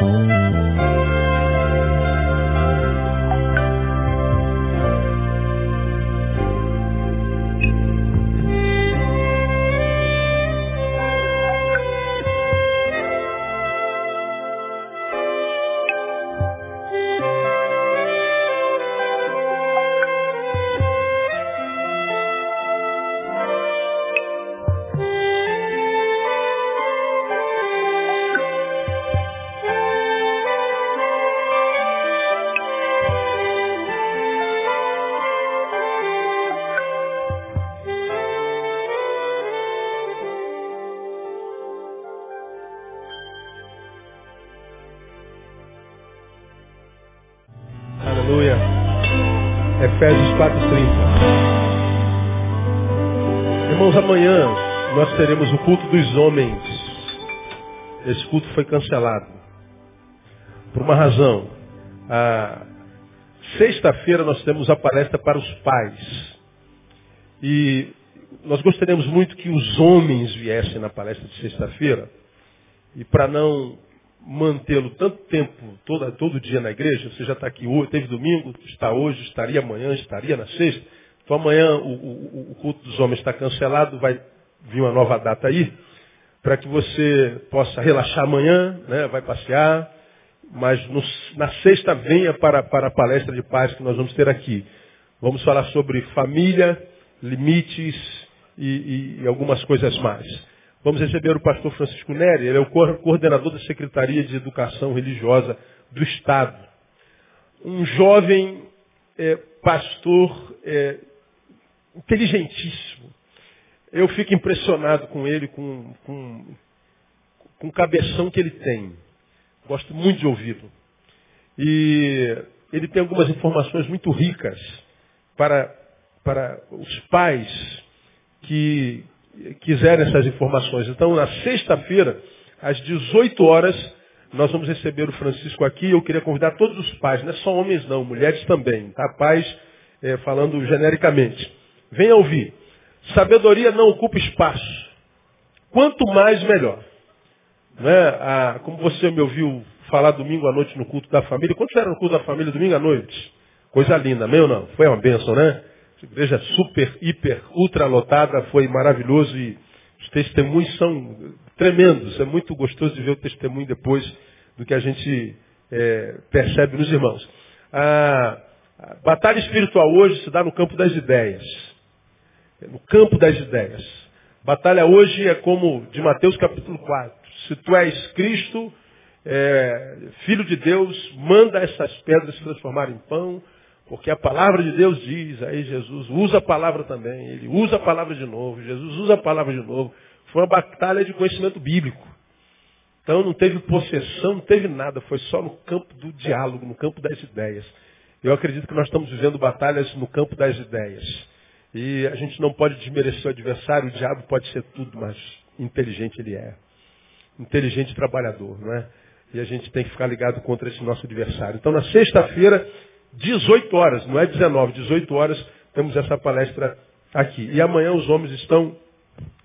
Efésios 4,30. Irmãos, amanhã nós teremos o culto dos homens. Esse culto foi cancelado. Por uma razão. Sexta-feira nós temos a palestra para os pais. E nós gostaríamos muito que os homens viessem na palestra de sexta-feira. E para não mantê-lo tanto tempo, todo, todo dia na igreja, você já está aqui hoje, teve domingo, está hoje, estaria amanhã, estaria na sexta. Então amanhã o, o, o culto dos homens está cancelado, vai vir uma nova data aí, para que você possa relaxar amanhã, né, vai passear, mas no, na sexta venha para, para a palestra de paz que nós vamos ter aqui. Vamos falar sobre família, limites e, e, e algumas coisas mais. Vamos receber o pastor Francisco Neri, ele é o coordenador da Secretaria de Educação Religiosa do Estado. Um jovem é, pastor é, inteligentíssimo. Eu fico impressionado com ele, com, com, com o cabeção que ele tem. Gosto muito de ouvi-lo. E ele tem algumas informações muito ricas para, para os pais que, quiserem essas informações. Então, na sexta-feira, às 18 horas, nós vamos receber o Francisco aqui. Eu queria convidar todos os pais, não é só homens não, mulheres também, tá? Pais, é, falando genericamente. Venha ouvir. Sabedoria não ocupa espaço. Quanto mais, melhor. Né? Como você me ouviu falar domingo à noite no culto da família. Quantos eram no culto da família domingo à noite? Coisa linda, meu não? Foi uma bênção, né? Igreja super, hiper, ultra lotada, foi maravilhoso e os testemunhos são tremendos. É muito gostoso de ver o testemunho depois do que a gente é, percebe nos irmãos. A, a batalha espiritual hoje se dá no campo das ideias. No campo das ideias. Batalha hoje é como de Mateus capítulo 4. Se tu és Cristo, é, Filho de Deus, manda essas pedras se transformarem em pão. Porque a palavra de Deus diz, aí Jesus usa a palavra também, ele usa a palavra de novo, Jesus usa a palavra de novo. Foi uma batalha de conhecimento bíblico. Então não teve possessão, não teve nada, foi só no campo do diálogo, no campo das ideias. Eu acredito que nós estamos vivendo batalhas no campo das ideias. E a gente não pode desmerecer o adversário, o diabo pode ser tudo, mas inteligente ele é. Inteligente trabalhador, não é? E a gente tem que ficar ligado contra esse nosso adversário. Então na sexta-feira 18 horas, não é 19, 18 horas temos essa palestra aqui. E amanhã os homens estão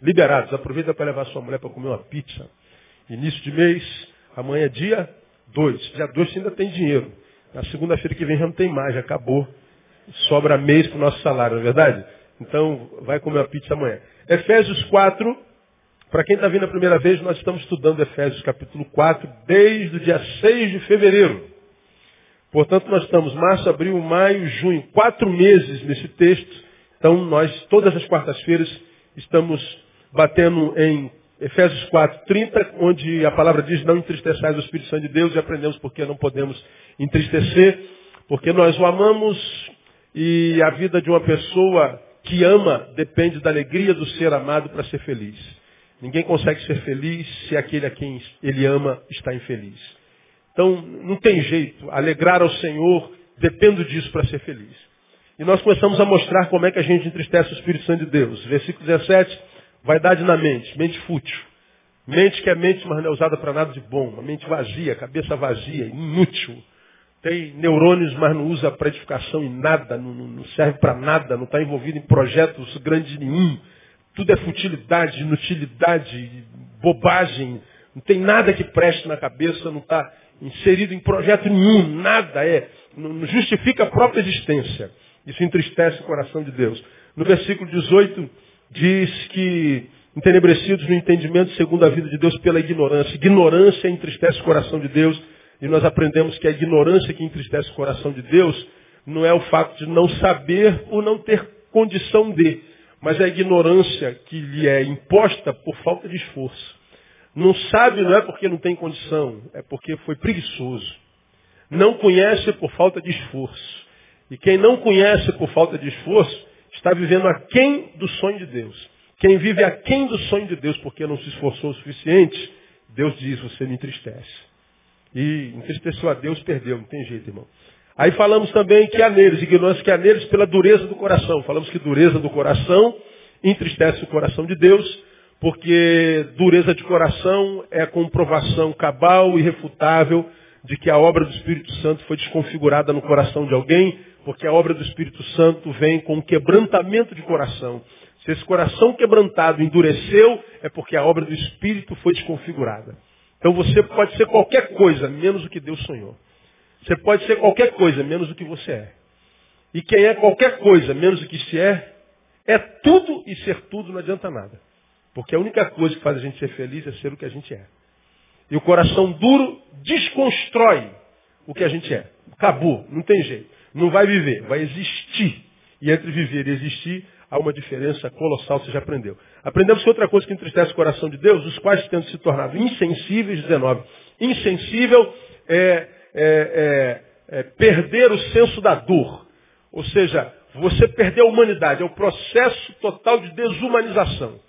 liberados. Aproveita para levar sua mulher para comer uma pizza. Início de mês, amanhã é dia 2. Dia 2 ainda tem dinheiro. Na segunda-feira que vem já não tem mais, já acabou. Sobra mês para o nosso salário, não é verdade? Então, vai comer uma pizza amanhã. Efésios 4, para quem está vindo a primeira vez, nós estamos estudando Efésios capítulo 4, desde o dia 6 de fevereiro. Portanto, nós estamos março, abril, maio, junho, quatro meses nesse texto. Então, nós, todas as quartas-feiras, estamos batendo em Efésios 4, 30, onde a palavra diz, não entristeçais o Espírito Santo de Deus, e aprendemos porque não podemos entristecer, porque nós o amamos, e a vida de uma pessoa que ama depende da alegria do ser amado para ser feliz. Ninguém consegue ser feliz se aquele a quem ele ama está infeliz. Então, não tem jeito. Alegrar ao Senhor, dependo disso para ser feliz. E nós começamos a mostrar como é que a gente entristece o Espírito Santo de Deus. Versículo 17, vaidade na mente, mente fútil. Mente que é mente, mas não é usada para nada de bom. Uma mente vazia, cabeça vazia, inútil. Tem neurônios, mas não usa para edificação em nada, não, não serve para nada, não está envolvido em projetos grandes nenhum. Tudo é futilidade, inutilidade, bobagem. Não tem nada que preste na cabeça, não está inserido em projeto nenhum, nada, é, não justifica a própria existência. Isso entristece o coração de Deus. No versículo 18 diz que entenebrecidos no entendimento segundo a vida de Deus pela ignorância. Ignorância entristece o coração de Deus e nós aprendemos que a ignorância que entristece o coração de Deus não é o fato de não saber ou não ter condição de, mas é a ignorância que lhe é imposta por falta de esforço. Não sabe não é porque não tem condição, é porque foi preguiçoso. Não conhece por falta de esforço. E quem não conhece por falta de esforço está vivendo aquém do sonho de Deus. Quem vive aquém do sonho de Deus porque não se esforçou o suficiente, Deus diz, você me entristece. E entristeceu a Deus, perdeu, não tem jeito, irmão. Aí falamos também que há neles, ignorância que há neles pela dureza do coração. Falamos que dureza do coração entristece o coração de Deus, porque dureza de coração é comprovação cabal e refutável de que a obra do Espírito Santo foi desconfigurada no coração de alguém, porque a obra do Espírito Santo vem com quebrantamento de coração. Se esse coração quebrantado endureceu, é porque a obra do Espírito foi desconfigurada. Então você pode ser qualquer coisa, menos o que Deus sonhou. Você pode ser qualquer coisa, menos o que você é. E quem é qualquer coisa, menos o que se é, é tudo e ser tudo não adianta nada. Porque a única coisa que faz a gente ser feliz é ser o que a gente é. E o coração duro desconstrói o que a gente é. Acabou, não tem jeito. Não vai viver, vai existir. E entre viver e existir, há uma diferença colossal, você já aprendeu. Aprendemos que outra coisa que entristece o coração de Deus, os quais tendo se tornado insensíveis, 19. Insensível é, é, é, é perder o senso da dor. Ou seja, você perdeu a humanidade, é o processo total de desumanização.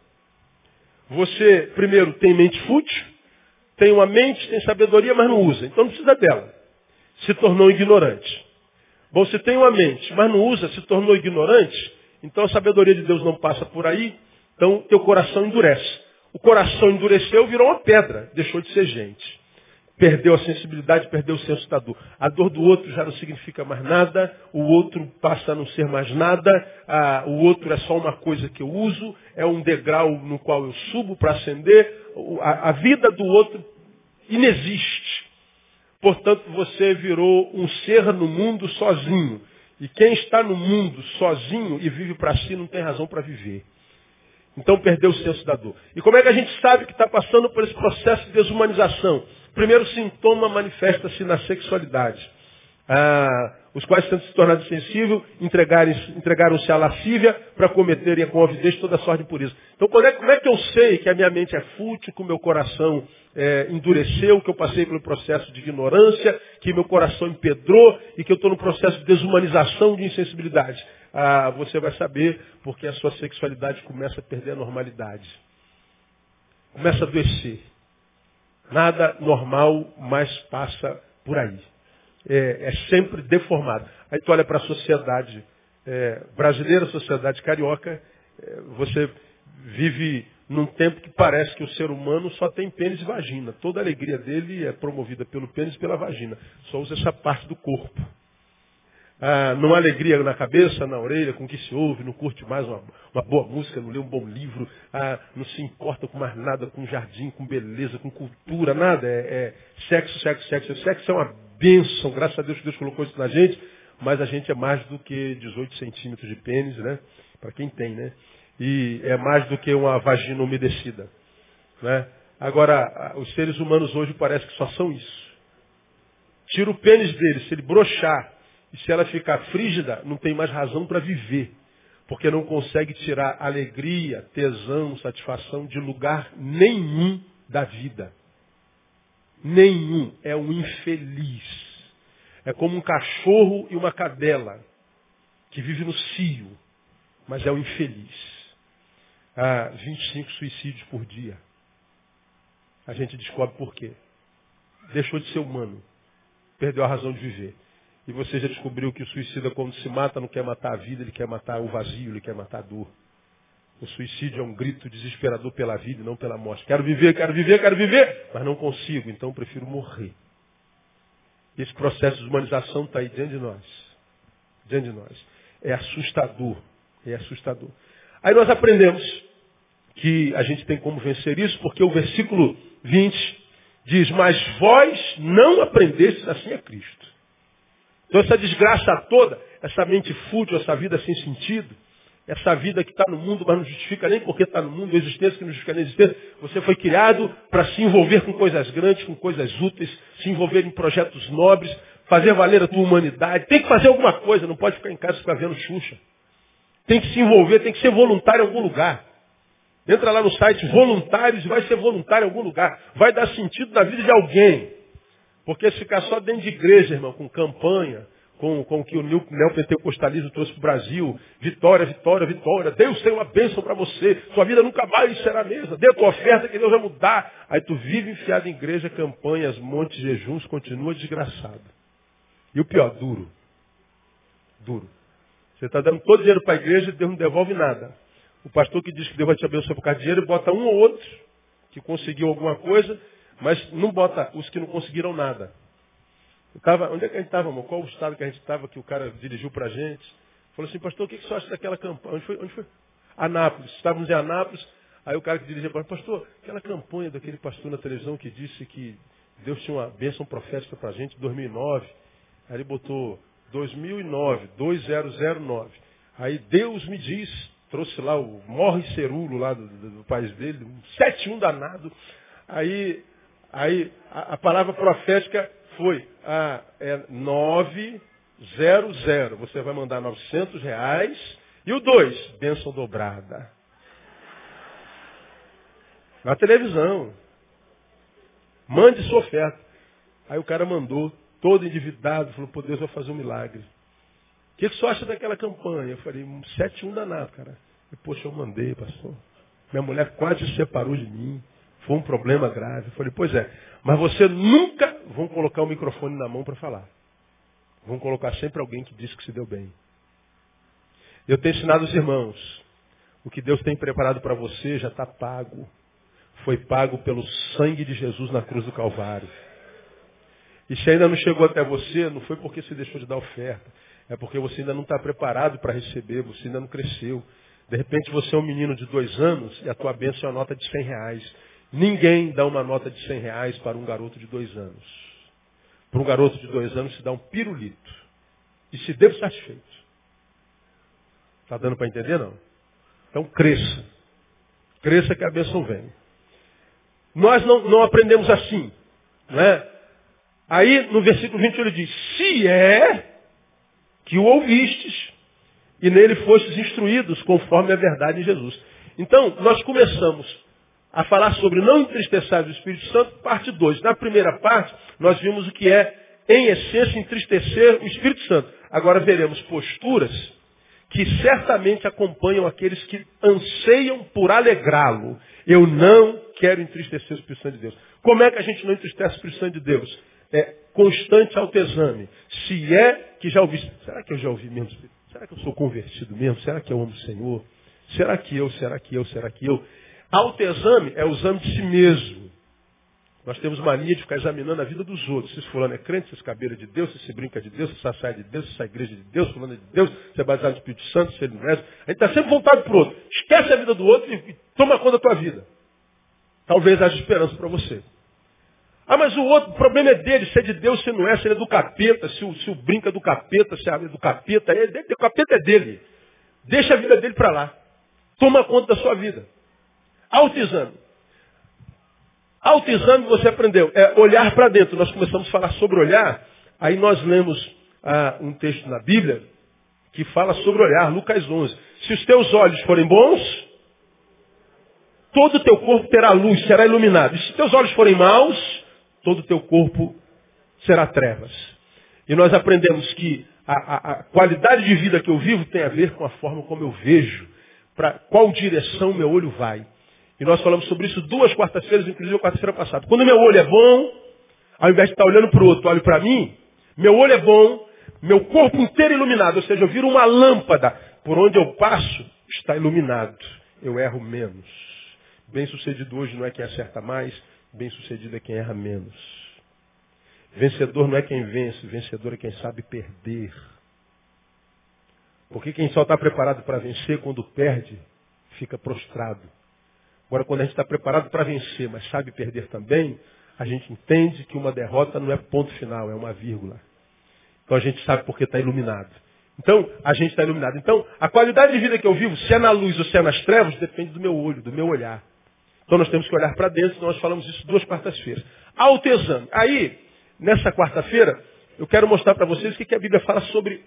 Você, primeiro, tem mente fútil, tem uma mente, tem sabedoria, mas não usa. Então não precisa dela. Se tornou ignorante. Você tem uma mente, mas não usa, se tornou ignorante, então a sabedoria de Deus não passa por aí, então teu coração endurece. O coração endureceu, virou uma pedra, deixou de ser gente. Perdeu a sensibilidade, perdeu o senso da dor. A dor do outro já não significa mais nada, o outro passa a não ser mais nada, a, o outro é só uma coisa que eu uso, é um degrau no qual eu subo para ascender. A, a vida do outro inexiste. Portanto, você virou um ser no mundo sozinho. E quem está no mundo sozinho e vive para si não tem razão para viver. Então perdeu o senso da dor. E como é que a gente sabe que está passando por esse processo de desumanização? Primeiro sintoma manifesta-se na sexualidade. Ah, os quais, tendo se tornado insensível, entregaram-se à lascívia para cometerem com avidez toda sorte de pureza. Então, é, como é que eu sei que a minha mente é fútil, que o meu coração é, endureceu, que eu passei pelo processo de ignorância, que meu coração empedrou e que eu estou no processo de desumanização, de insensibilidade? Ah, você vai saber porque a sua sexualidade começa a perder a normalidade. Começa a adoecer. Nada normal mais passa por aí é, é sempre deformado. Aí tu olha para a sociedade é, brasileira, sociedade carioca, é, você vive num tempo que parece que o ser humano só tem pênis e vagina. Toda a alegria dele é promovida pelo pênis e pela vagina. Só usa essa parte do corpo. Ah, não há alegria na cabeça, na orelha, com o que se ouve, não curte mais uma, uma boa música, não lê um bom livro, ah, não se importa com mais nada, com jardim, com beleza, com cultura, nada. É, é sexo, sexo, sexo. Sexo é uma bênção, graças a Deus que Deus colocou isso na gente, mas a gente é mais do que 18 centímetros de pênis, né? Para quem tem, né? E é mais do que uma vagina umedecida. Né? Agora, os seres humanos hoje parece que só são isso. Tira o pênis dele, se ele brochar e se ela ficar frígida, não tem mais razão para viver. Porque não consegue tirar alegria, tesão, satisfação de lugar nenhum da vida. Nenhum. É um infeliz. É como um cachorro e uma cadela que vive no cio, mas é um infeliz. Há 25 suicídios por dia. A gente descobre por quê. Deixou de ser humano. Perdeu a razão de viver. E você já descobriu que o suicida, quando se mata, não quer matar a vida, ele quer matar o vazio, ele quer matar a dor. O suicídio é um grito desesperador pela vida e não pela morte. Quero viver, quero viver, quero viver, mas não consigo, então prefiro morrer. Esse processo de humanização está aí diante de nós. Diante de nós. É assustador. É assustador. Aí nós aprendemos que a gente tem como vencer isso, porque o versículo 20 Diz, mas vós não aprendestes assim a Cristo. Então essa desgraça toda, essa mente fútil, essa vida sem sentido, essa vida que está no mundo, mas não justifica nem porque está no mundo, a existência que não justifica nem a existência. Você foi criado para se envolver com coisas grandes, com coisas úteis, se envolver em projetos nobres, fazer valer a tua humanidade. Tem que fazer alguma coisa, não pode ficar em casa ficar vendo Xuxa. Tem que se envolver, tem que ser voluntário em algum lugar. Entra lá no site voluntários e vai ser voluntário em algum lugar. Vai dar sentido na vida de alguém. Porque se ficar só dentro de igreja, irmão, com campanha, com, com o que o neopentecostalismo trouxe para o Brasil. Vitória, vitória, vitória. Deus tem uma bênção para você. Sua vida nunca mais será a mesma. Dê a tua oferta que Deus vai mudar. Aí tu vive enfiado em igreja, campanhas, montes, jejuns, continua desgraçado. E o pior, duro. Duro. Você está dando todo o dinheiro para a igreja e Deus não devolve nada. O pastor que diz que Deus vai te abençoar por causa de dinheiro, bota um ou outro que conseguiu alguma coisa, mas não bota os que não conseguiram nada. tava, onde é que a gente estava, amor? Qual o estado que a gente estava que o cara dirigiu para a gente? Falou assim, pastor, o que, que você acha daquela campanha? Onde foi? Onde foi? Anápolis. Estávamos em Anápolis. Aí o cara que dirigia para pastor, aquela campanha daquele pastor na televisão que disse que Deus tinha uma bênção profética para a gente em 2009. Aí ele botou 2009, 2009. Aí Deus me diz, trouxe lá o morre cerulo lá do, do, do país dele, um 71 danado. Aí, aí a, a, palavra profética foi a, é 900. Você vai mandar 900 reais. E o 2, bênção dobrada. Na televisão. Mande sua oferta. Aí o cara mandou todo endividado, falou, pô, Deus vai fazer um milagre. O que, que você acha daquela campanha? Eu falei, um 7 1 danado, cara. E, poxa, eu mandei, pastor. Minha mulher quase se separou de mim. Foi um problema grave. Eu falei, pois é, mas você nunca vão colocar o microfone na mão para falar. Vão colocar sempre alguém que disse que se deu bem. Eu tenho ensinado os irmãos. O que Deus tem preparado para você já está pago. Foi pago pelo sangue de Jesus na cruz do Calvário. E se ainda não chegou até você, não foi porque você deixou de dar oferta. É porque você ainda não está preparado para receber, você ainda não cresceu. De repente você é um menino de dois anos e a tua bênção é uma nota de cem reais. Ninguém dá uma nota de cem reais para um garoto de dois anos. Para um garoto de dois anos se dá um pirulito. E se deu satisfeito. Está dando para entender não? Então cresça. Cresça que a bênção vem. Nós não, não aprendemos assim. Não é? Aí no versículo 21 ele diz, se é que o ouvistes e nele fostes instruídos conforme a verdade em Jesus. Então, nós começamos a falar sobre não entristecer o Espírito Santo, parte 2. Na primeira parte, nós vimos o que é, em essência, entristecer o Espírito Santo. Agora veremos posturas que certamente acompanham aqueles que anseiam por alegrá-lo. Eu não quero entristecer o Espírito Santo de Deus. Como é que a gente não entristece o Espírito Santo de Deus? é, constante autoexame. Se é que já ouvi, será que eu já ouvi mesmo? Será que eu sou convertido mesmo? Será que eu amo o Senhor? Será que eu, será que eu, será que eu? Autoexame é o exame de si mesmo. Nós temos mania de ficar examinando a vida dos outros. Se esse fulano é crente, se esse cabelo é de Deus, se esse brinca de Deus, se essa sai de Deus, se essa igreja é de Deus, fulano é de Deus, se é baseado no Espírito Santo, se ele não é. A gente está sempre voltado para o outro. Esquece a vida do outro e, toma conta da tua vida. Talvez haja esperança para você. Ah, mas o outro o problema é dele, se é de Deus, se não é, se ele é do capeta, se o, se o brinca do capeta, se é do capeta, é dele, o capeta é dele. Deixa a vida dele para lá. Toma conta da sua vida. Autoexame. Autoexame você aprendeu. É olhar para dentro. Nós começamos a falar sobre olhar. Aí nós lemos ah, um texto na Bíblia que fala sobre olhar, Lucas 11. Se os teus olhos forem bons, todo o teu corpo terá luz, será iluminado. E se teus olhos forem maus, todo o teu corpo será trevas. E nós aprendemos que a, a, a, qualidade de vida que eu vivo tem a ver com a forma como eu vejo, para qual direção meu olho vai. E nós falamos sobre isso duas quartas-feiras, inclusive a quarta-feira passada. Quando meu olho é bom, ao invés de estar olhando para o outro, olho para mim, meu olho é bom, meu corpo inteiro iluminado, ou seja, eu viro uma lâmpada. Por onde eu passo, está iluminado. Eu erro menos. Bem sucedido hoje não é quem acerta mais, Bem-sucedido é quem erra menos. Vencedor não é quem vence, vencedor é quem sabe perder. Porque quem só está preparado para vencer, quando perde, fica prostrado. Agora, quando a gente está preparado para vencer, mas sabe perder também, a gente entende que uma derrota não é ponto final, é uma vírgula. Então a gente sabe porque está iluminado. Então, a gente está iluminado. Então, a qualidade de vida que eu vivo, se é na luz ou se é nas trevas, depende do meu olho, do meu olhar. Então nós temos que olhar para dentro, nós falamos isso duas quartas-feiras. Autoexame. Aí, nessa quarta-feira, eu quero mostrar para vocês o que, que a Bíblia fala sobre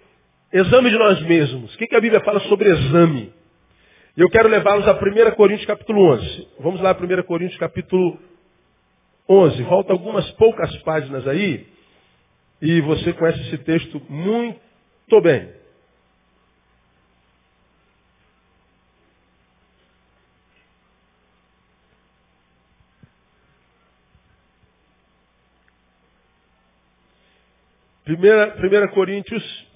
exame de nós mesmos. O que, que a Bíblia fala sobre exame. E eu quero levá-los a 1 Coríntios capítulo 11. Vamos lá, 1 Coríntios capítulo 11. Volta algumas poucas páginas aí. E você conhece esse texto muito bem. Primeira, primeira Coríntios,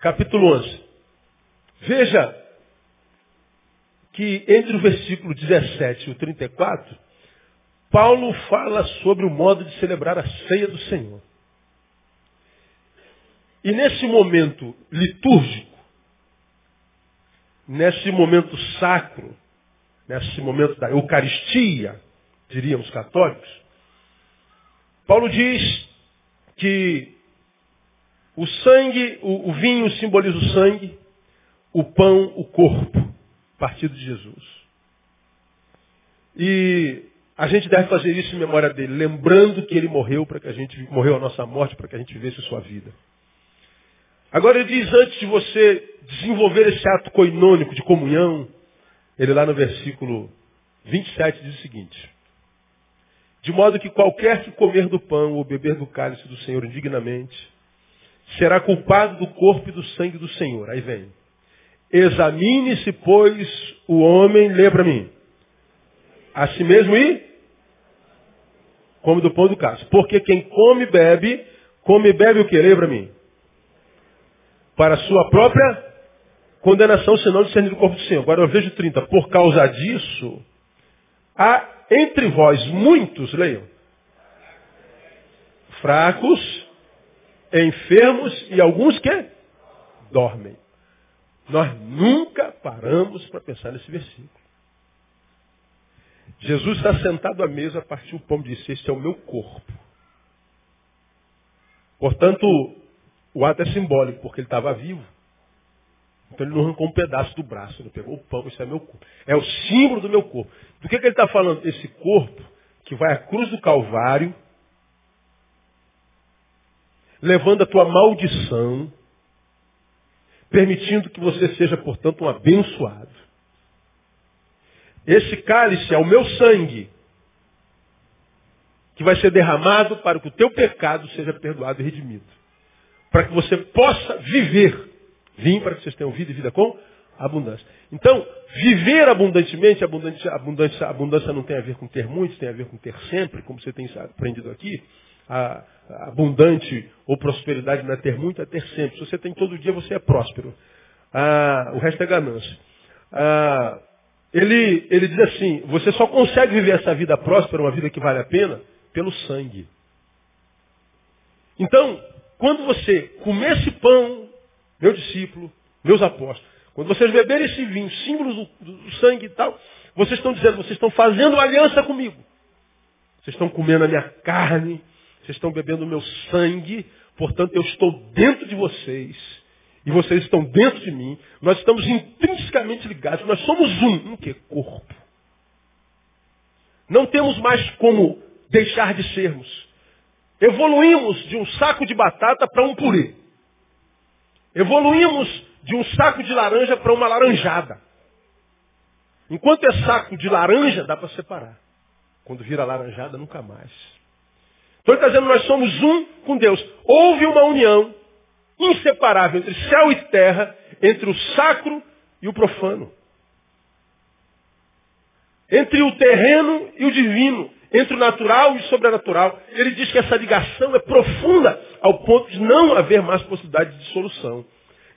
capítulo 11. Veja que entre o versículo 17 e o 34, Paulo fala sobre o modo de celebrar a ceia do Senhor. E nesse momento litúrgico, nesse momento sacro, nesse momento da Eucaristia, diríamos católicos, Paulo diz que o sangue, o, o vinho simboliza o sangue, o pão, o corpo partido de Jesus. E a gente deve fazer isso em memória dele, lembrando que ele morreu para que a gente morreu a nossa morte para que a gente vivesse a sua vida. Agora ele diz antes de você desenvolver esse ato coinônico de comunhão, ele lá no versículo 27 diz o seguinte: De modo que qualquer que comer do pão ou beber do cálice do Senhor indignamente, será culpado do corpo e do sangue do Senhor. Aí vem. Examine-se, pois, o homem, lê para mim, a si mesmo e come do pão do caso. Porque quem come e bebe, come e bebe o que? Lê para mim. Para sua própria condenação, senão discernir o corpo do Senhor. Agora eu vejo 30. Por causa disso, há entre vós muitos, leiam, fracos, enfermos e alguns que dormem. Nós nunca paramos para pensar nesse versículo. Jesus está sentado à mesa, partiu o pão e disse, este é o meu corpo. Portanto, o ato é simbólico, porque ele estava vivo. Então ele não arrancou um pedaço do braço, ele pegou o pão, isso é meu corpo. É o símbolo do meu corpo. Do que, que ele está falando? Esse corpo que vai à cruz do Calvário, levando a tua maldição, permitindo que você seja, portanto, um abençoado. Esse cálice é o meu sangue, que vai ser derramado para que o teu pecado seja perdoado e redimido. Para que você possa viver. Vim para que vocês tenham vida e vida com abundância. Então, viver abundantemente, abundância, abundância, abundância não tem a ver com ter muito, tem a ver com ter sempre, como você tem aprendido aqui. A, abundante ou prosperidade não é ter muito, é ter sempre. Se você tem todo dia, você é próspero. Ah, o resto é ganância. Ah, ele, ele diz assim, você só consegue viver essa vida próspera, uma vida que vale a pena, pelo sangue. Então, quando você comer esse pão, meu discípulo, meus apóstolos, quando vocês beberem esse vinho, símbolos do, do sangue e tal, vocês estão dizendo, vocês estão fazendo aliança comigo. Vocês estão comendo a minha carne, vocês estão bebendo o meu sangue, portanto eu estou dentro de vocês. E vocês estão dentro de mim. Nós estamos intrinsecamente ligados. Nós somos um. Um que? Corpo. Não temos mais como deixar de sermos. Evoluímos de um saco de batata para um purê. Evoluímos de um saco de laranja para uma laranjada. Enquanto é saco de laranja, dá para separar. Quando vira laranjada, nunca mais. Então ele está dizendo, nós somos um com Deus. Houve uma união inseparável entre céu e terra, entre o sacro e o profano. Entre o terreno e o divino, entre o natural e o sobrenatural. Ele diz que essa ligação é profunda ao ponto de não haver mais possibilidade de dissolução.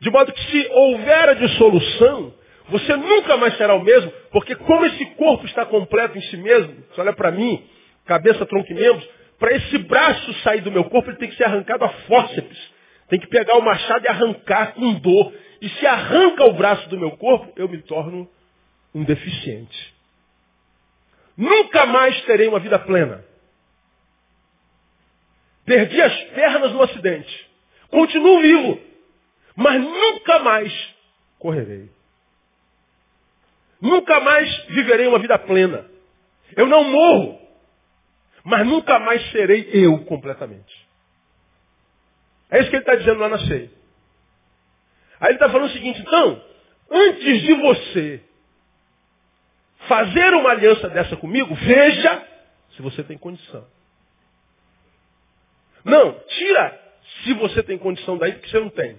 De modo que se houver a dissolução, você nunca mais será o mesmo, porque como esse corpo está completo em si mesmo, você olha para mim, cabeça, tronco e membros, para esse braço sair do meu corpo, ele tem que ser arrancado a fórceps. Tem que pegar o machado e arrancar com dor. E se arranca o braço do meu corpo, eu me torno um deficiente. nunca mais terei uma vida plena. Perdi as pernas no acidente. Continuo vivo, mas nunca mais correrei. Nunca mais viverei uma vida plena. Eu não morro, mas nunca mais serei eu completamente. É isso que ele está dizendo lá na ceia. Aí ele está falando o seguinte, então, antes de você fazer uma aliança dessa comigo, veja se você tem condição. Não, tira se você tem condição daí, porque você não tem.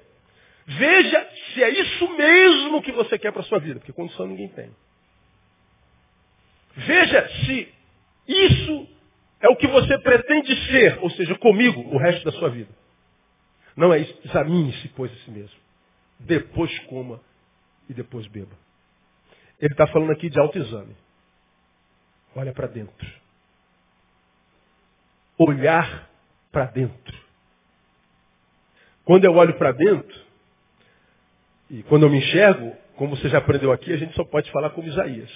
Veja se é isso mesmo que você quer para a sua vida, porque condição ninguém tem. Veja se isso é o que você pretende ser, ou seja, comigo, o resto da sua vida. Não é isso. Examine-se, pois, a si mesmo. Depois coma e depois beba. Ele está falando aqui de autoexame. Olha para dentro. Olhar para dentro. Quando eu olho para dentro, e quando eu me enxergo, como você já aprendeu aqui, a gente só pode falar como Isaías.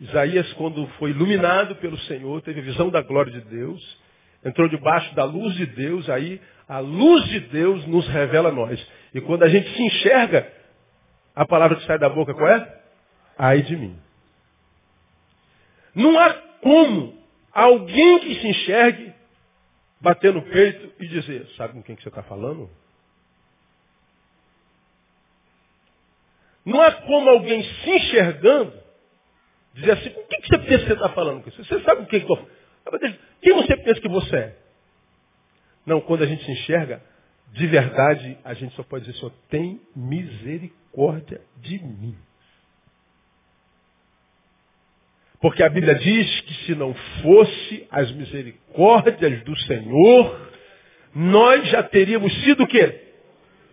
Isaías, quando foi iluminado pelo Senhor, teve a visão da glória de Deus, entrou debaixo da luz de Deus, aí a luz de Deus nos revela a nós. E quando a gente se enxerga, a palavra que sai da boca qual é? Ai de mim. Não há como alguém que se enxergue bater no peito e dizer, sabe com quem que você está falando? Não há como alguém se enxergando dizer assim, o que, que você pensa que você está falando com isso? Você sabe o que, estou falando? Quem você pensa que você é? Não, quando a gente se enxerga, de verdade, a gente só pode dizer, Senhor, tem misericórdia de mim. Porque a Bíblia diz que se não fosse as misericórdias do Senhor, nós já teríamos sido o quê?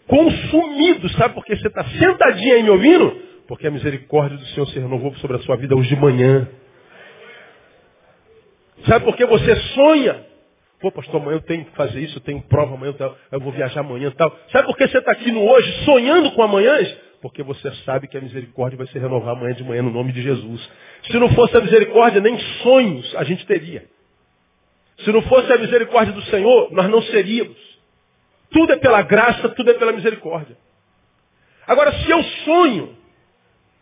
Consumidos. Sabe por que você está sentadinho aí me ouvindo? Porque a misericórdia do Senhor se renovou sobre a sua vida hoje de manhã. Sabe por que você sonha? Pô, pastor, amanhã eu tenho que fazer isso, eu tenho prova amanhã, eu vou viajar amanhã e tal. Sabe por que você está aqui no hoje, sonhando com amanhãs? Porque você sabe que a misericórdia vai se renovar amanhã de manhã no nome de Jesus. Se não fosse a misericórdia, nem sonhos a gente teria. Se não fosse a misericórdia do Senhor, nós não seríamos. Tudo é pela graça, tudo é pela misericórdia. Agora, se eu sonho,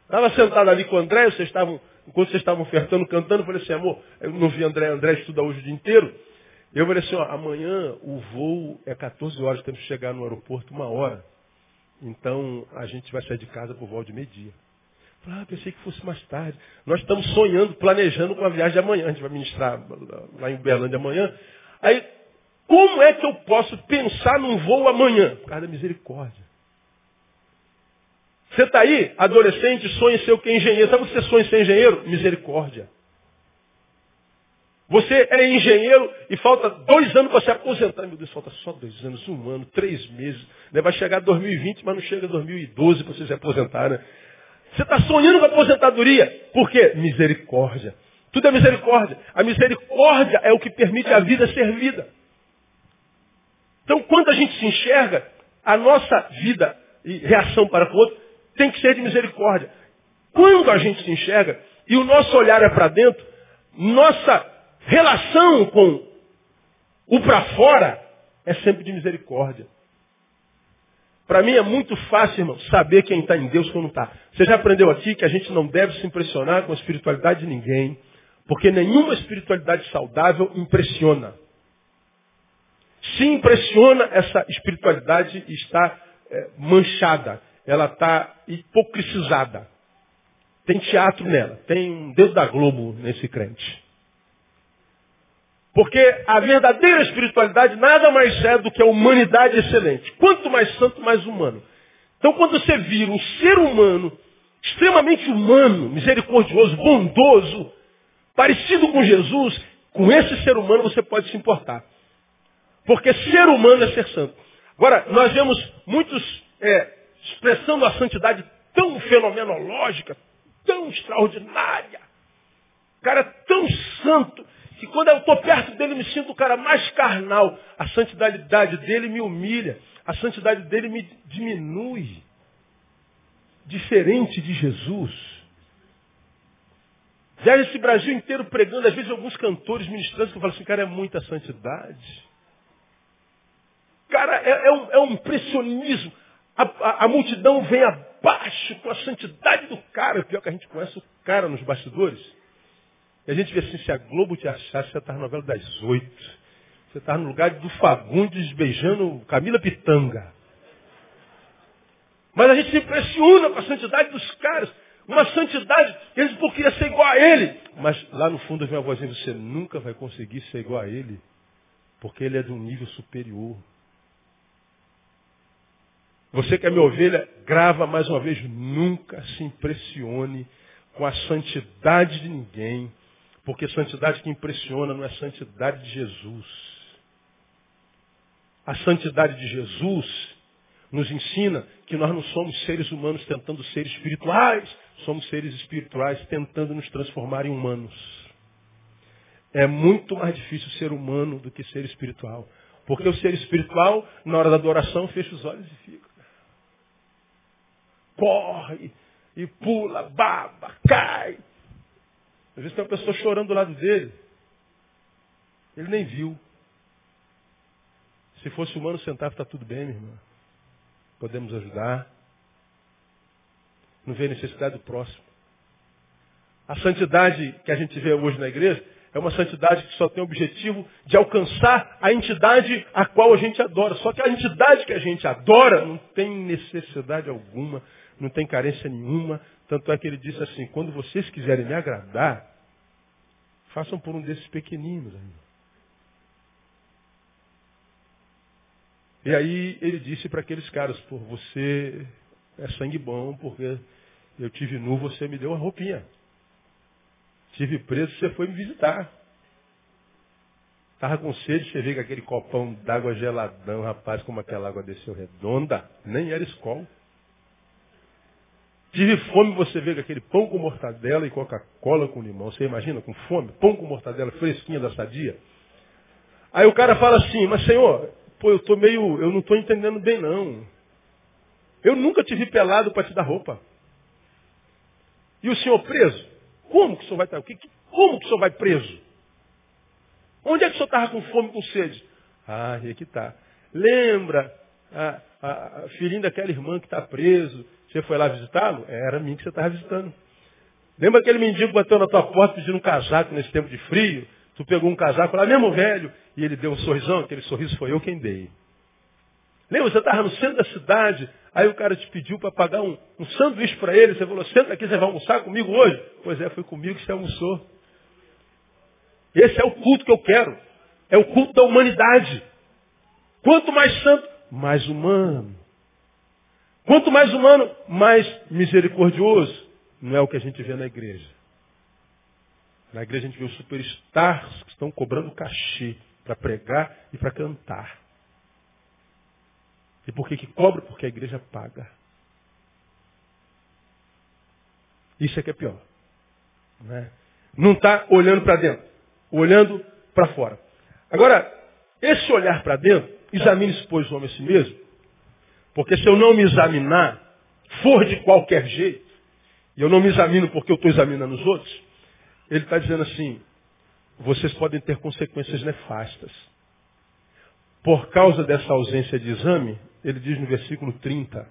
estava sentado ali com o André, vocês estavam, enquanto vocês estavam ofertando, cantando, falei assim, amor, eu não vi André, André estuda hoje o dia inteiro. Eu falei assim, ó, amanhã o voo é 14 horas, temos que chegar no aeroporto uma hora. Então a gente vai sair de casa por volta de meio-dia. Ah, pensei que fosse mais tarde. Nós estamos sonhando, planejando com a viagem de amanhã. A gente vai ministrar lá em Uberlândia amanhã. Aí, como é que eu posso pensar num voo amanhã? Por causa da misericórdia. Você está aí, adolescente, sonha em ser o que é engenheiro. Sabe o que você sonha em ser engenheiro? Misericórdia. Você é engenheiro e falta dois anos para se aposentar. Meu Deus, falta só dois anos, um ano, três meses. Né? Vai chegar 2020, mas não chega 2012 para você se aposentar. Né? Você está sonhando com aposentadoria. Por quê? Misericórdia. Tudo é misericórdia. A misericórdia é o que permite a vida ser vida. Então, quando a gente se enxerga, a nossa vida e reação para com o outro tem que ser de misericórdia. Quando a gente se enxerga e o nosso olhar é para dentro, nossa relação com o para fora é sempre de misericórdia. Para mim é muito fácil, irmão, saber quem está em Deus e quem não está. Você já aprendeu aqui que a gente não deve se impressionar com a espiritualidade de ninguém, porque nenhuma espiritualidade saudável impressiona. Se impressiona, essa espiritualidade está é, manchada, ela está hipocrisizada. Tem teatro nela, tem um dedo da Globo nesse crente. Porque a verdadeira espiritualidade nada mais é do que a humanidade excelente. Quanto mais santo, mais humano. Então quando você vira um ser humano, extremamente humano, misericordioso, bondoso, parecido com Jesus, com esse ser humano você pode se importar. Porque ser humano é ser santo. Agora, nós vemos muitos é, expressando a santidade tão fenomenológica, tão extraordinária. Cara tão santo, que quando eu estou perto dele, me sinto o cara mais carnal. A santidade dele me humilha. A santidade dele me diminui. Diferente de Jesus. Viaja esse Brasil inteiro pregando, às vezes alguns cantores ministrando que falam assim, cara, é muita santidade. Cara, é, é, um, é um, impressionismo. A, a, multidão vem abaixo com a santidade do cara. O pior é que a gente conhece o cara nos bastidores. E a gente vê assim, se a Globo te achasse, você está na novela das oito. Você está no lugar do Fagundes beijando Camila Pitanga. Mas a gente se impressiona com a santidade dos caras. Uma santidade, eles porque ia ser igual a ele. Mas lá no fundo vem a vozinha, você nunca vai conseguir ser igual a ele. Porque ele é de um nível superior. Você que é minha ovelha, grava mais uma vez, nunca se impressione com a santidade de ninguém. Porque santidade que impressiona não é santidade de Jesus. A santidade de Jesus nos ensina que nós não somos seres humanos tentando ser espirituais, somos seres espirituais tentando nos transformar em humanos. É muito mais difícil ser humano do que ser espiritual. Porque o ser espiritual, na hora da adoração, fecha os olhos e fica corre e pula, baba, cai. Às vezes tem uma pessoa chorando do lado dele. Ele nem viu. Se fosse humano sentado, está tudo bem, minha irmã. Podemos ajudar. Não vê necessidade do próximo. A santidade que a gente vê hoje na igreja é uma santidade que só tem o objetivo de alcançar a entidade a qual a gente adora. Só que a entidade que a gente adora não tem necessidade alguma não tem carência nenhuma. Tanto é que ele disse assim, quando vocês quiserem me agradar, façam por um desses pequeninos. E aí ele disse para aqueles caras, por você é sangue bom, porque eu tive nu, você me deu uma roupinha. Tive preso, você foi me visitar. Estava com sede, você veio com aquele copão d'água geladão, rapaz, como aquela água desceu redonda, nem era escola. Tive fome, você vê aquele pão com mortadela e Coca-Cola com limão. Você imagina com fome? Pão com mortadela fresquinha da sadia. Aí o cara fala assim, mas senhor, pô, eu tô meio, eu não estou entendendo bem não. Eu nunca te vi pelado para te dar roupa. E o senhor preso? Como que o senhor vai estar? Como que o senhor vai preso? Onde é que o senhor estava com fome, com sede? Ah, aí que está. Lembra a, a, a filhinha daquela irmã que está preso, você foi lá visitá-lo? Era mim que você estava visitando. Lembra aquele mendigo que bateu na tua porta pedindo um casaco nesse tempo de frio? Tu pegou um casaco lá, mesmo velho, e ele deu um sorrisão, aquele sorriso foi eu quem dei. Lembra, você estava no centro da cidade, aí o cara te pediu para pagar um, um sanduíche para ele, você falou, senta aqui, você vai almoçar comigo hoje? Pois é, foi comigo que você almoçou. Esse é o culto que eu quero. É o culto da humanidade. Quanto mais santo, mais humano. Quanto mais humano, mais misericordioso. Não é o que a gente vê na igreja. Na igreja a gente vê os superstars que estão cobrando cachê para pregar e para cantar. E por que, que cobra? Porque a igreja paga. Isso é que é pior. Não está né? olhando para dentro, olhando para fora. Agora, esse olhar para dentro, examine-se, pois, o homem a si mesmo, porque se eu não me examinar, for de qualquer jeito, e eu não me examino porque eu estou examinando os outros, ele está dizendo assim, vocês podem ter consequências nefastas. Por causa dessa ausência de exame, ele diz no versículo 30,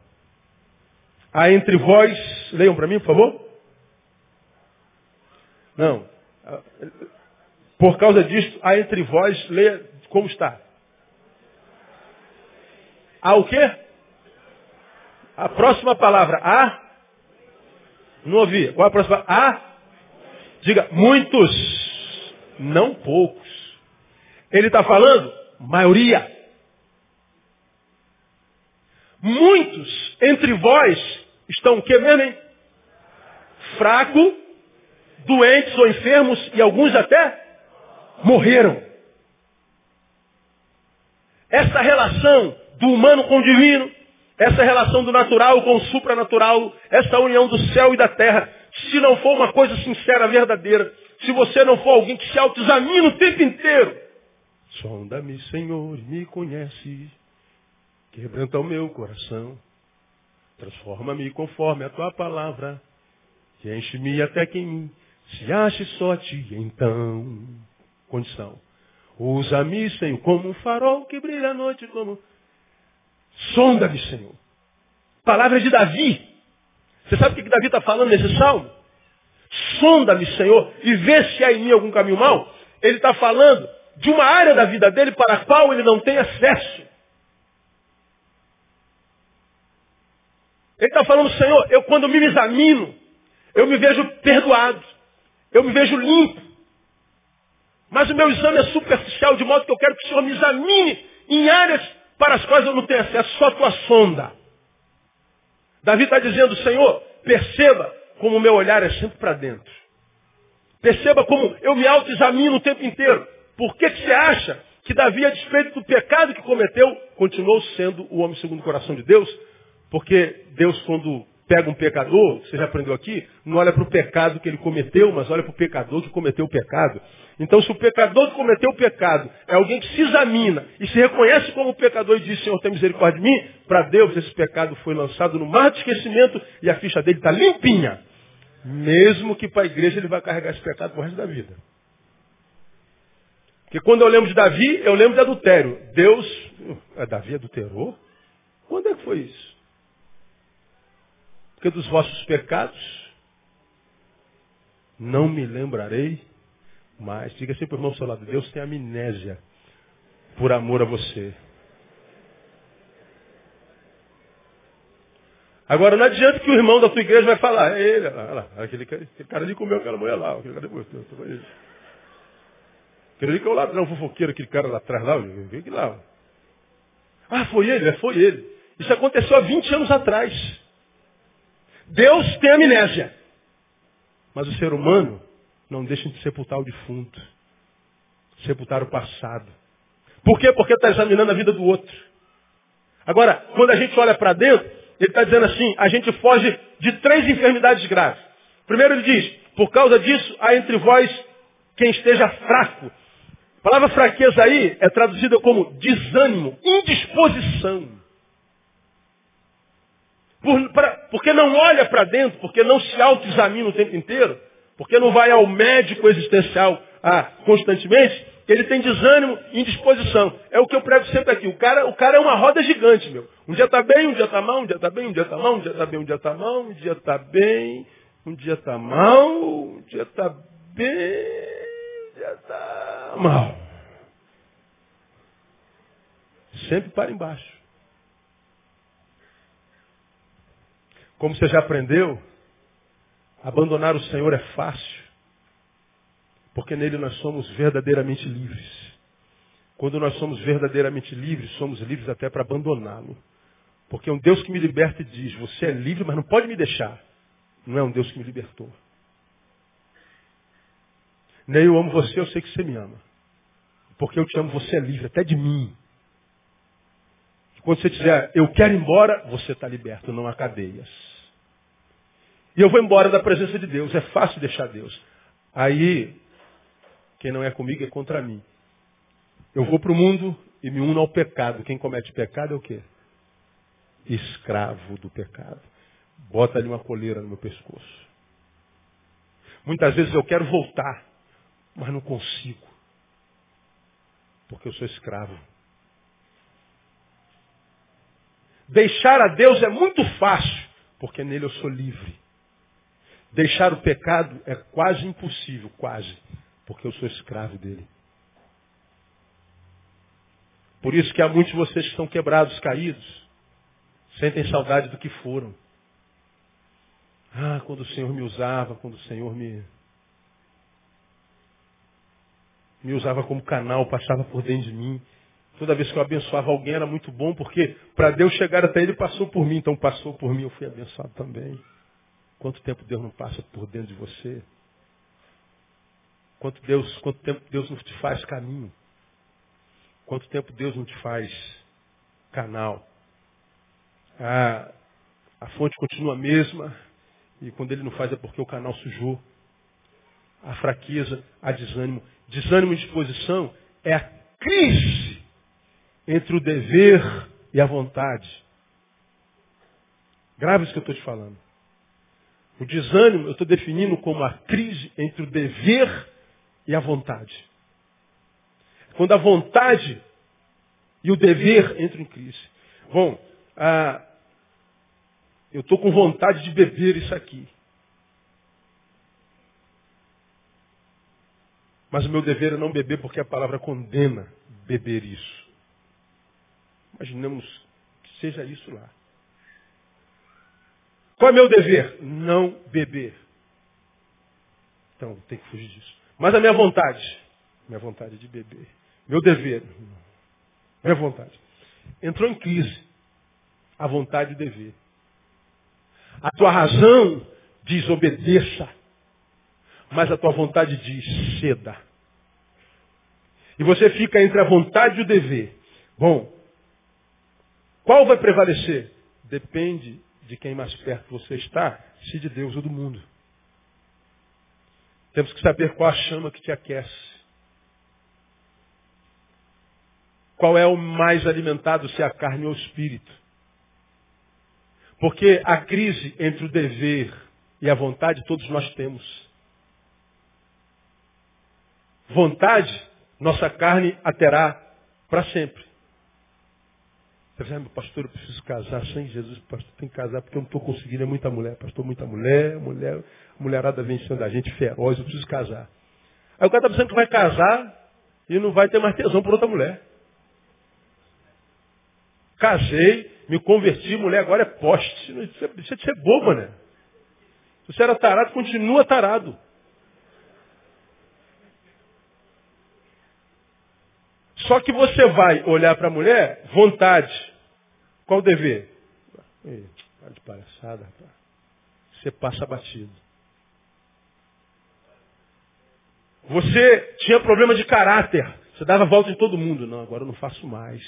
há entre vós, leiam para mim, por favor. Não. Por causa disso, há entre vós, leia como está. Há o quê? A próxima palavra, a? Não ouvi. Qual é a próxima? A? Diga, muitos, não poucos. Ele está falando, maioria. Muitos entre vós estão o que mesmo, hein? Fraco, doentes ou enfermos e alguns até morreram. Essa relação do humano com o divino essa relação do natural com o supranatural, essa união do céu e da terra, se não for uma coisa sincera, verdadeira, se você não for alguém que se autoexamina o tempo inteiro, sonda-me, Senhor, me conhece, quebranta o meu coração, transforma-me conforme a tua palavra, que enche-me até que em mim Se ache só ti, então. Condição. Usa-me, Senhor, como um farol que brilha à noite, como. Sonda-me, Senhor. Palavra de Davi. Você sabe o que Davi está falando nesse salmo? Sonda-me, Senhor, e vê se há em mim algum caminho mau. Ele está falando de uma área da vida dele para a qual ele não tem acesso. Ele está falando, Senhor, eu quando me examino, eu me vejo perdoado. Eu me vejo limpo. Mas o meu exame é superficial, de modo que eu quero que o Senhor me examine em áreas para as quais eu não tenho acesso, só a tua sonda. Davi está dizendo, Senhor, perceba como o meu olhar é sempre para dentro. Perceba como eu me autoexamino o tempo inteiro. Por que, que você acha que Davi, a despeito do pecado que cometeu, continuou sendo o homem segundo o coração de Deus? Porque Deus, quando pega um pecador, você já aprendeu aqui, não olha para o pecado que ele cometeu, mas olha para o pecador que cometeu o pecado. Então, se o pecador que cometeu o pecado é alguém que se examina e se reconhece como pecador e diz, Senhor, tem misericórdia de mim, para Deus esse pecado foi lançado no mar de esquecimento e a ficha dele está limpinha. Mesmo que para a igreja ele vai carregar esse pecado o resto da vida. Porque quando eu lembro de Davi, eu lembro de adultério. Deus, é Davi adulterou? Quando é que foi isso? Porque dos vossos pecados não me lembrarei mais. Diga assim para o irmão ao seu lado, Deus tem amnésia por amor a você. Agora não adianta que o irmão da tua igreja vai falar, é ele, olha lá, aquele, aquele cara ali comeu aquela mulher lá, aquele cara gostou, ele. Aquele ali que é o ladrão fofoqueiro, aquele cara lá atrás lá, vem lá. Ah, foi ele, é, foi ele. Isso aconteceu há 20 anos atrás. Deus tem amnésia. Mas o ser humano não deixa de sepultar o defunto. Sepultar o passado. Por quê? Porque está examinando a vida do outro. Agora, quando a gente olha para dentro, ele está dizendo assim, a gente foge de três enfermidades graves. Primeiro ele diz, por causa disso, há entre vós quem esteja fraco. A palavra fraqueza aí é traduzida como desânimo, indisposição. Por, pra, porque não olha para dentro, porque não se autoexamina o tempo inteiro, porque não vai ao médico existencial ah, constantemente, ele tem desânimo e indisposição. É o que eu prego sempre aqui. O cara, o cara é uma roda gigante, meu. Um dia bem, um dia mal, um dia está bem, um dia está mal, um dia está bem, um dia está mal, um dia está bem, um dia está mal, um dia está bem, um dia está mal. Sempre para embaixo. Como você já aprendeu, abandonar o Senhor é fácil, porque nele nós somos verdadeiramente livres. Quando nós somos verdadeiramente livres, somos livres até para abandoná-lo. Porque é um Deus que me liberta e diz, você é livre, mas não pode me deixar. Não é um Deus que me libertou. Nem eu amo você, eu sei que você me ama. Porque eu te amo, você é livre, até de mim. Quando você dizer, eu quero ir embora, você está liberto, não há cadeias. E eu vou embora da presença de Deus. É fácil deixar Deus. Aí, quem não é comigo é contra mim. Eu vou para o mundo e me uno ao pecado. Quem comete pecado é o quê? Escravo do pecado. Bota ali uma coleira no meu pescoço. Muitas vezes eu quero voltar, mas não consigo. Porque eu sou escravo. Deixar a Deus é muito fácil, porque nele eu sou livre. Deixar o pecado é quase impossível, quase, porque eu sou escravo dele. Por isso que há muitos de vocês que estão quebrados, caídos, sentem saudade do que foram. Ah, quando o Senhor me usava, quando o Senhor me me usava como canal, passava por dentro de mim. Toda vez que eu abençoava alguém era muito bom, porque para Deus chegar até ele passou por mim, então passou por mim, eu fui abençoado também. Quanto tempo Deus não passa por dentro de você? Quanto, Deus, quanto tempo Deus não te faz caminho? Quanto tempo Deus não te faz canal? A, a fonte continua a mesma, e quando ele não faz é porque o canal sujou. A fraqueza, a desânimo. Desânimo e disposição é a crise entre o dever e a vontade. Grave isso que eu estou te falando. O desânimo eu estou definindo como a crise entre o dever e a vontade. Quando a vontade e o dever entram em crise. Bom, ah, eu estou com vontade de beber isso aqui. Mas o meu dever é não beber porque a palavra condena beber isso. Imaginemos que seja isso lá. Qual é meu dever? Não beber. Então, tem que fugir disso. Mas a minha vontade, minha vontade de beber, meu dever, minha vontade, entrou em crise. A vontade e o dever. A tua razão diz obedeça, mas a tua vontade diz ceda. E você fica entre a vontade e o dever. Bom, qual vai prevalecer? Depende de quem mais perto você está, se de Deus ou do mundo. Temos que saber qual a chama que te aquece. Qual é o mais alimentado, se é a carne ou o espírito. Porque a crise entre o dever e a vontade todos nós temos. Vontade, nossa carne a terá para sempre. Você diz, pastor, eu preciso casar sem Jesus, pastor, tem que casar porque eu não estou conseguindo, é muita mulher, pastor, muita mulher, mulher, mulherada vencendo a gente feroz, eu preciso casar. Aí o cara está pensando que vai casar e não vai ter mais tesão por outra mulher. Casei, me converti, mulher agora é poste. Isso é, isso é bobo, né? Se você era tarado, continua tarado. Só que você vai olhar para a mulher, vontade. Qual o dever? Ei, tá de palhaçada, rapaz. Você passa batido. Você tinha problema de caráter. Você dava volta em todo mundo. Não, agora eu não faço mais.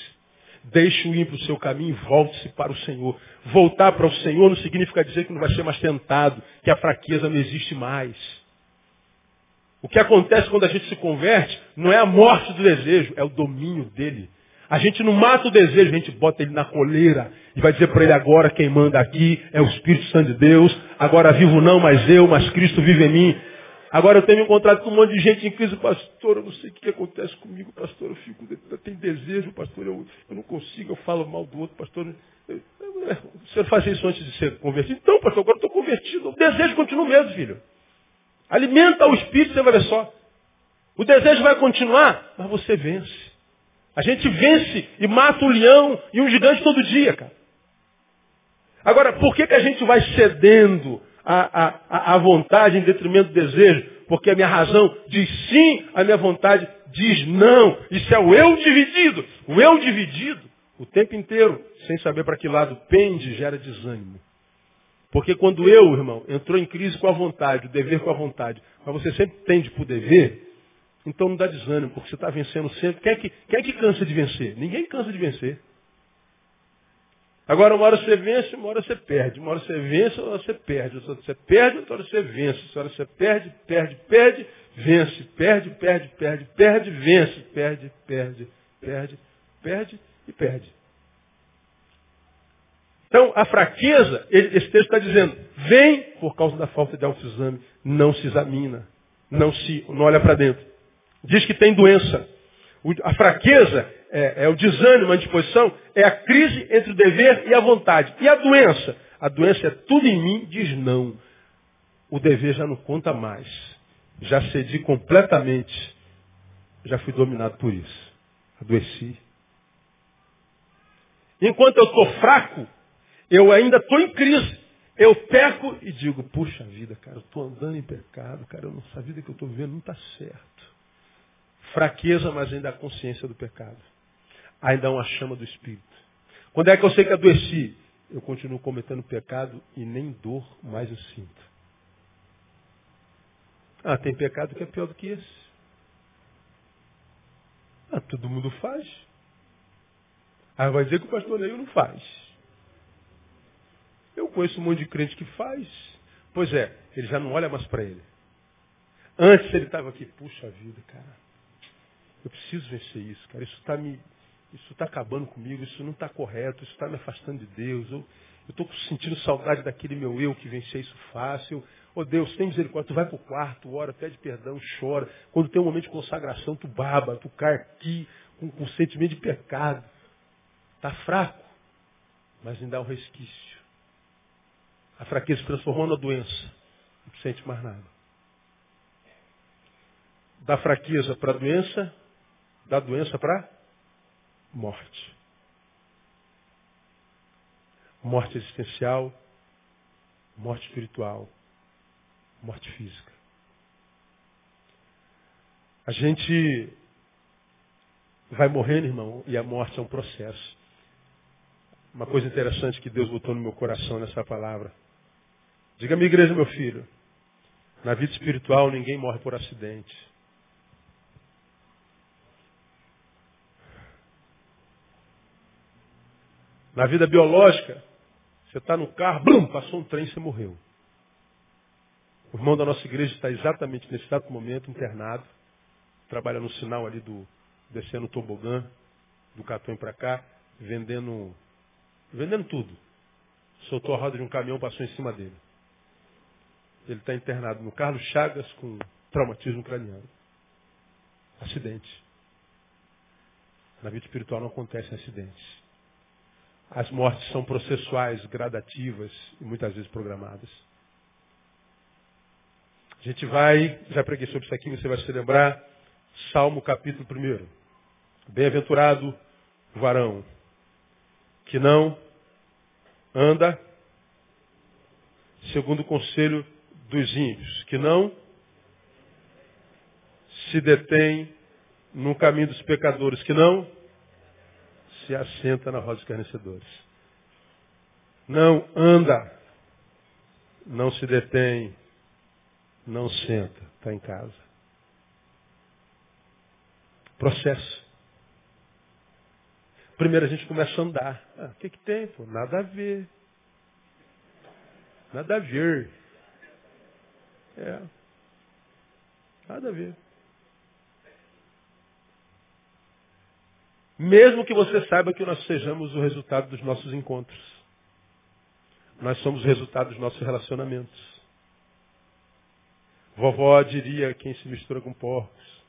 Deixe o ímpio o seu caminho e volte-se para o Senhor. Voltar para o Senhor não significa dizer que não vai ser mais tentado, que a fraqueza não existe mais. O que acontece quando a gente se converte não é a morte do desejo, é o domínio dele. A gente não mata o desejo, a gente bota ele na coleira e vai dizer para ele agora quem manda aqui é o Espírito Santo de Deus. Agora vivo não mais eu, mas Cristo vive em mim. Agora eu tenho encontrado com um monte de gente em crise, pastor, eu não sei o que acontece comigo, pastor, eu fico, eu tenho desejo, pastor, eu, eu não consigo, eu falo mal do outro, pastor. Eu, eu, o senhor fazia isso antes de ser convertido? Então, pastor, agora estou convertido. O desejo continua mesmo, filho. Alimenta o espírito, você vai ver só. O desejo vai continuar, mas você vence. A gente vence e mata um leão e um gigante todo dia, cara. Agora, por que, que a gente vai cedendo à, à, vontade em detrimento do desejo? Porque a minha razão diz sim, a minha vontade diz não. Isso é o eu dividido. O eu dividido, o tempo inteiro, sem saber para que lado pende, gera desânimo. Porque quando eu, irmão, entrou em crise com a vontade, o dever com a vontade, mas você sempre tende para o dever, então não dá desânimo, porque você está vencendo sempre. Quem é, que, quem é que cansa de vencer? Ninguém cansa de vencer. Agora, uma hora você vence, uma hora você perde. Uma hora você vence, uma hora você perde. Uma hora você perde, outra hora você vence. Uma hora você perde, perde, perde, vence. Perde, perde, perde, perde, vence. Perde, perde, perde, perde e perde. Então, a fraqueza, esse texto está dizendo, vem por causa da falta de autoexame, não se examina, não se, não olha para dentro. Diz que tem doença. A fraqueza é, é, o desânimo, a disposição, é a crise entre o dever e a vontade. E a doença? A doença é tudo em mim, diz não. O dever já não conta mais. Já cedi completamente. Já fui dominado por isso. Adoeci. Enquanto eu estou fraco, eu ainda estou em crise. Eu peco e digo, puxa vida, cara, eu estou andando em pecado, cara, essa vida que eu estou vivendo não está certo. Fraqueza, mas ainda há consciência do pecado. Ainda há uma chama do Espírito. Quando é que eu sei que adoeci? Eu continuo cometendo pecado e nem dor mais eu sinto. Ah, tem pecado que é pior do que esse. Ah, todo mundo faz. Ah, vai dizer que o pastor Neil não faz. Eu conheço um monte de crente que faz. Pois é, ele já não olha mais para ele. Antes ele estava aqui, puxa vida, cara. Eu preciso vencer isso, cara. Isso está me. Isso está acabando comigo, isso não está correto, isso está me afastando de Deus. Eu, estou sentindo saudade daquele meu eu que vencia isso fácil. Oh Deus, tem misericórdia. Tu vai para o quarto, ora, pede perdão, chora. Quando tem um momento de consagração, tu baba, tu cai aqui com, com sentimento de pecado. Está fraco, mas ainda há um resquício. A fraqueza se transformou na doença. Não sente mais nada. Da fraqueza para a doença, da doença para morte. Morte existencial, morte espiritual, morte física. A gente vai morrendo, irmão, e a morte é um processo. Uma coisa interessante que Deus botou no meu coração nessa palavra. Diga-me, igreja, meu filho, na vida espiritual ninguém morre por acidente. Na vida biológica, você está no carro, blum, passou um trem e você morreu. O irmão da nossa igreja está exatamente nesse exato momento internado, trabalha no sinal ali do descendo o tobogã, do Catões para cá, vendendo, vendendo tudo. Soltou a roda de um caminhão, passou em cima dele. Ele está internado no Carlos Chagas com traumatismo craniano. Acidente. Na vida espiritual não acontecem acidentes. As mortes são processuais, gradativas e muitas vezes programadas. A gente vai, já preguei sobre isso aqui, você vai se lembrar, Salmo capítulo 1. Bem-aventurado o varão que não anda segundo o conselho dos ímpios, que não se detém no caminho dos pecadores, que não se assenta na roda dos carnecedores. Não anda, não se detém, não senta, está em casa. Processo. Primeiro a gente começa a andar. Ah, o que, que tem? Pô? Nada a ver. Nada a ver. É. Nada a ver. Mesmo que você saiba que nós sejamos o resultado dos nossos encontros. Nós somos o resultado dos nossos relacionamentos. Vovó diria quem se mistura com porcos.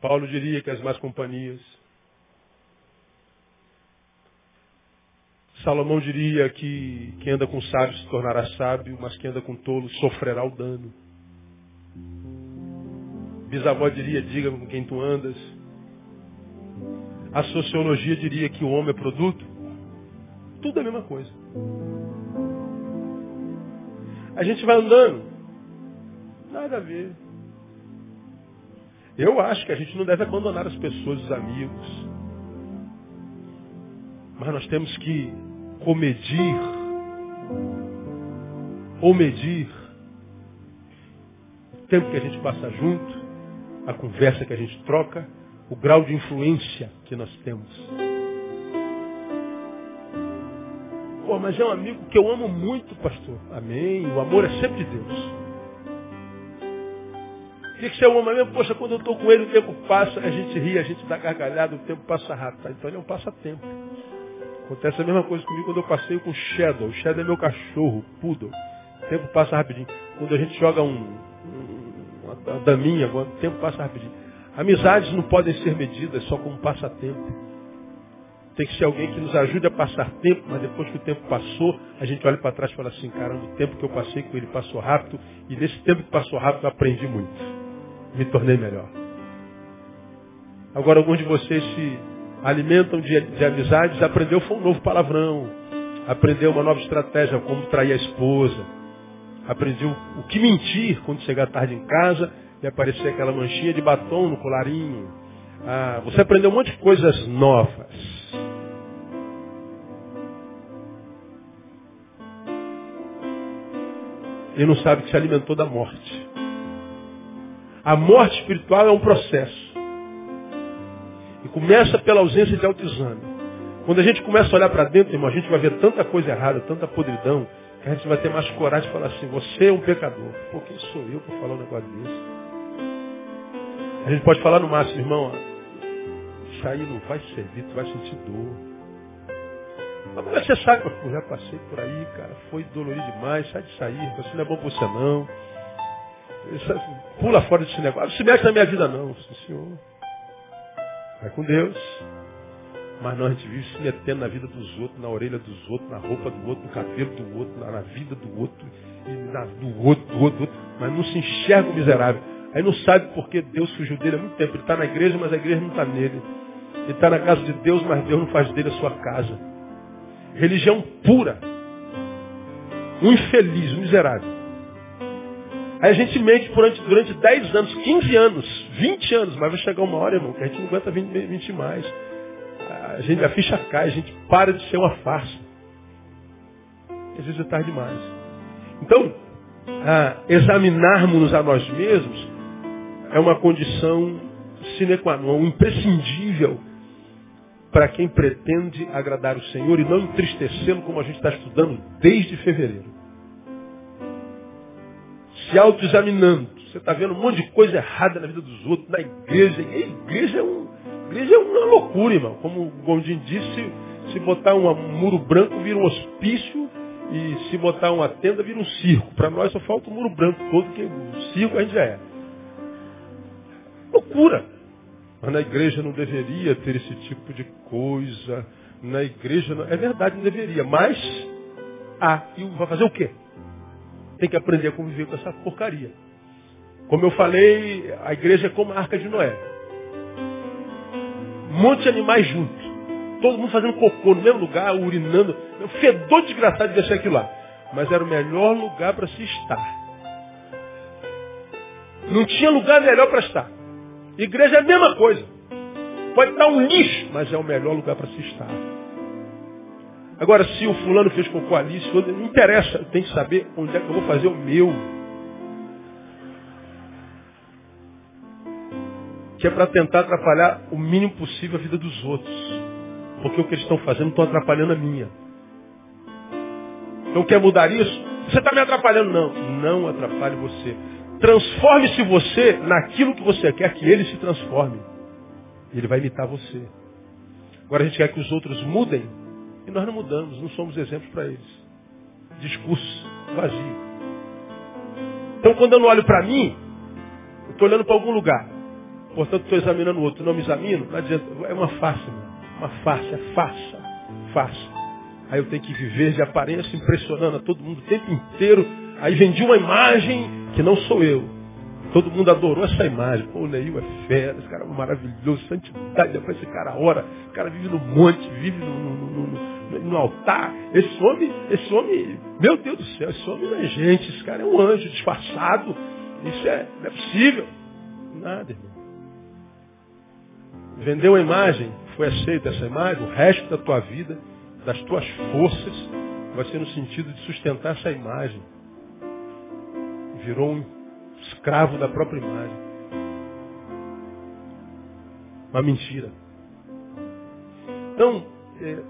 Paulo diria que as más companhias. Salomão diria que quem anda com sábio se tornará sábio, mas quem anda com tolo sofrerá o dano. Bisavó diria, diga com quem tu andas. A sociologia diria que o homem é produto. Tudo é a mesma coisa. A gente vai andando. Nada a ver. Eu acho que a gente não deve abandonar as pessoas, os amigos. Mas nós temos que comedir ou medir o tempo que a gente passa junto, a conversa que a gente troca, o grau de influência que nós temos. Pô, mas é um amigo que eu amo muito, pastor. Amém. O amor é sempre de Deus. O que você ama mesmo? Poxa, quando eu estou com ele, o tempo passa, a gente ri, a gente dá gargalhada, o tempo passa rápido. Tá? Então ele é um passatempo. Acontece a mesma coisa comigo quando eu passeio com o Shadow. O Shadow é meu cachorro, poodle. O tempo passa rapidinho. Quando a gente joga um, uma daminha, o tempo passa rapidinho. Amizades não podem ser medidas só como passatempo. Tem que ser alguém que nos ajude a passar tempo, mas depois que o tempo passou, a gente olha para trás e fala assim, caramba, o tempo que eu passei com ele passou rápido, e nesse tempo que passou rápido eu aprendi muito. Me tornei melhor. Agora alguns de vocês se alimentam de, de amizades, aprendeu foi um novo palavrão, aprendeu uma nova estratégia, como trair a esposa, aprendeu o que mentir quando chegar tarde em casa e aparecer aquela manchinha de batom no colarinho. Ah, você aprendeu um monte de coisas novas. E não sabe que se alimentou da morte. A morte espiritual é um processo. E começa pela ausência de autoexame. Quando a gente começa a olhar para dentro, irmão, a gente vai ver tanta coisa errada, tanta podridão, a gente vai ter mais coragem de falar assim, você é um pecador. Pô, quem sou eu para falar um negócio desse? A gente pode falar no máximo, irmão, isso aí não vai servir, tu vai sentir dor. Mas é você sabe? Eu já passei por aí, cara. Foi dolorido demais. Sai de sair. Isso não é bom pra você, não. Pula fora desse negócio. Não se mexe na minha vida, não. Senhor. Vai com Deus. Mas não, a gente vive se metendo na vida dos outros, na orelha dos outros, na roupa do outro, no cabelo do outro, na, vida do outro, e na, do outro, do outro, do outro, mas não se enxerga o miserável. Aí não sabe porque Deus fugiu dele há muito tempo. Ele está na igreja, mas a igreja não está nele. Ele está na casa de Deus, mas Deus não faz dele a sua casa. Religião pura. Um infeliz, um miserável. Aí a gente mente durante, durante 10 anos, 15 anos, 20 anos, mas vai chegar uma hora, irmão, que a gente não aguenta 20, 20 mais a, gente, a ficha cai, a gente para de ser uma farsa. Às vezes é tarde demais. Então, examinarmos a nós mesmos é uma condição sine qua non, imprescindível para quem pretende agradar o Senhor e não entristecê-lo como a gente está estudando desde fevereiro. Se autoexaminando. Você está vendo um monte de coisa errada na vida dos outros, na igreja. E a igreja é um, igreja é uma loucura, irmão. Como o Gondim disse, se botar um muro branco vira um hospício e se botar uma tenda vira um circo. Para nós só falta o muro branco todo, que o circo a gente já é. Loucura. Mas na igreja não deveria ter esse tipo de coisa. Na igreja não... É verdade, não deveria. Mas, ah, e vai fazer o quê? Tem que aprender a conviver com essa porcaria. Como eu falei, a igreja é como a arca de Noé um monte de animais juntos. Todo mundo fazendo cocô no mesmo lugar, urinando. Fedor desgraçado de deixar aquilo lá. Mas era o melhor lugar para se estar. Não tinha lugar melhor para estar. Igreja é a mesma coisa. Pode estar um lixo, mas é o melhor lugar para se estar. Agora, se o fulano fez cocô ali, não interessa, tem que saber onde é que eu vou fazer o meu. Que é para tentar atrapalhar o mínimo possível a vida dos outros. Porque o que eles estão fazendo estão atrapalhando a minha. Então quer mudar isso? Você está me atrapalhando? Não. Não atrapalhe você. Transforme-se você naquilo que você quer que ele se transforme. Ele vai imitar você. Agora a gente quer que os outros mudem e nós não mudamos, não somos exemplos para eles. Discurso vazio. Então quando eu não olho para mim, eu estou olhando para algum lugar. Portanto, estou examinando o outro. Não me examino? Não adianta. É uma farsa, uma farsa, é farsa, farsa. Aí eu tenho que viver de aparência, impressionando a todo mundo o tempo inteiro. Aí vendi uma imagem que não sou eu. Todo mundo adorou essa imagem. Pô, o Neil é fera, esse cara é maravilhoso, santidade, depois esse cara ora, o cara vive no monte, vive no, no, no, no, altar. Esse homem, esse homem, meu Deus do céu, esse homem não é gente, esse cara é um anjo disfarçado. Isso é, não é possível. Nada, irmão. Vendeu a imagem, foi aceita essa imagem, o resto da tua vida, das tuas forças, vai ser no sentido de sustentar essa imagem. Virou um escravo da própria imagem. Uma mentira. Então, é,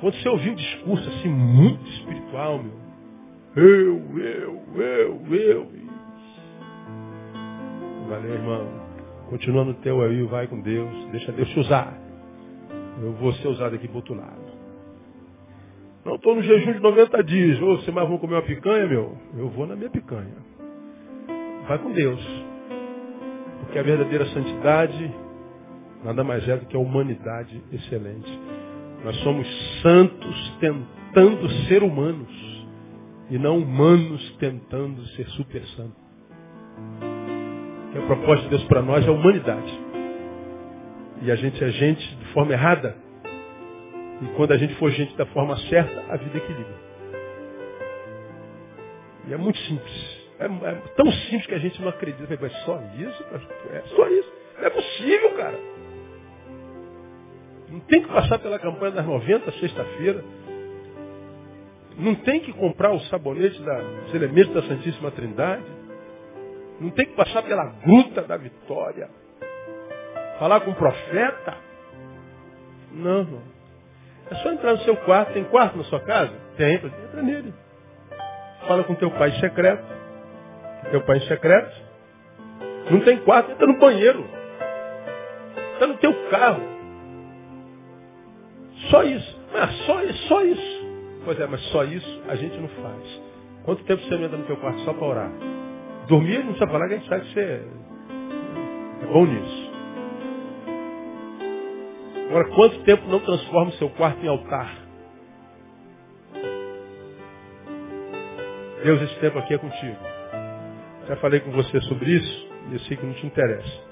quando você ouvir um discurso assim muito espiritual, meu, eu, eu, eu, eu. Valeu, irmão. Continua no teu aí, vai com Deus. Deixa Deus te usar. Eu vou ser usado aqui lado. Não estou no jejum de 90 dias. Ô, você mais vão comer uma picanha, meu? Eu vou na minha picanha. Vai com Deus. Porque a verdadeira santidade nada mais é do que a humanidade excelente. Nós somos santos tentando ser humanos e não humanos tentando ser super santos que a proposta de Deus para nós é a humanidade. E a gente é gente de forma errada. E quando a gente for gente da forma certa, a vida equilibra. E é muito simples. É, é tão simples que a gente não acredita. É só isso? É só isso. Não é possível, cara. Não tem que passar pela campanha das 90, sexta-feira. Não tem que comprar o sabonete dos elementos da Santíssima Trindade. Não tem que passar pela gruta da vitória. Falar com o profeta. Não, não. É só entrar no seu quarto. Tem quarto na sua casa? Tem. Entra nele. Fala com teu pai secreto. Teu pai secreto. Não tem quarto, entra no banheiro. Está no teu carro. Só isso. Mas só, só isso. Pois é, mas só isso a gente não faz. Quanto tempo você entra no teu quarto só para orar? Dormir não precisa falar que a gente sabe que você é bom nisso. Agora, quanto tempo não transforma o seu quarto em altar? Deus, esse tempo aqui é contigo. Já falei com você sobre isso e eu sei que não te interessa.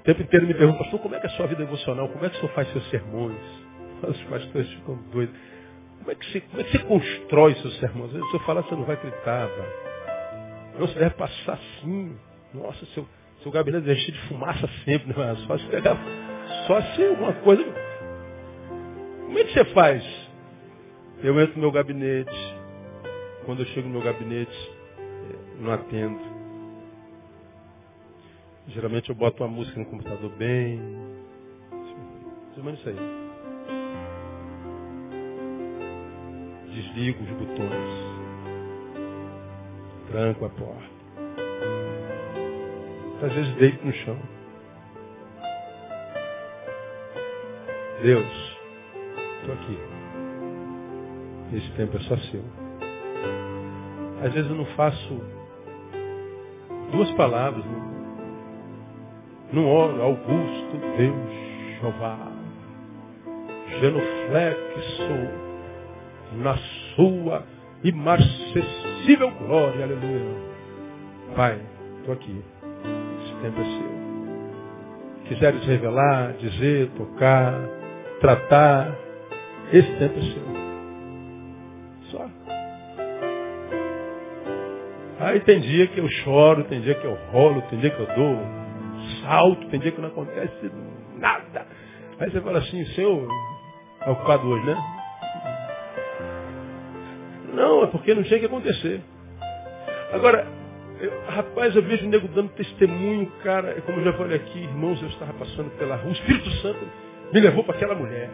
O tempo inteiro me pergunta, pastor, como é que é a sua vida emocional? Como é que o senhor faz seus sermões? Os pastores ficam doidos. Como é que você, como é que você constrói seus sermões? Se eu falar, você não vai acreditar. Não, você deve passar assim. Nossa, seu, seu gabinete deve cheio de fumaça sempre. Não é? Só se pegar, só se alguma coisa. Como é que você faz? Eu entro no meu gabinete. Quando eu chego no meu gabinete, não atendo. Geralmente eu boto uma música no computador bem. Menos isso aí. Desligo os botões. Tranco a porta. Às vezes deito no chão. Deus, estou aqui. Esse tempo é só seu. Às vezes eu não faço duas palavras. Não oro, Augusto, Deus, Jeová. Genuflexo na sua imarcessível glória, aleluia. Pai, estou aqui. Esse tempo é seu. Quiseres revelar, dizer, tocar, tratar, esse tempo é seu. Só. Aí tem dia que eu choro, tem dia que eu rolo, tem dia que eu dou salto, tem dia que não acontece nada. Aí você fala assim, Senhor, é ocupado hoje, né? É porque não tinha que acontecer. Agora, eu, rapaz, eu vejo o nego dando testemunho, cara, é como eu já falei aqui, irmãos, eu estava passando pela rua, o Espírito Santo me levou para aquela mulher.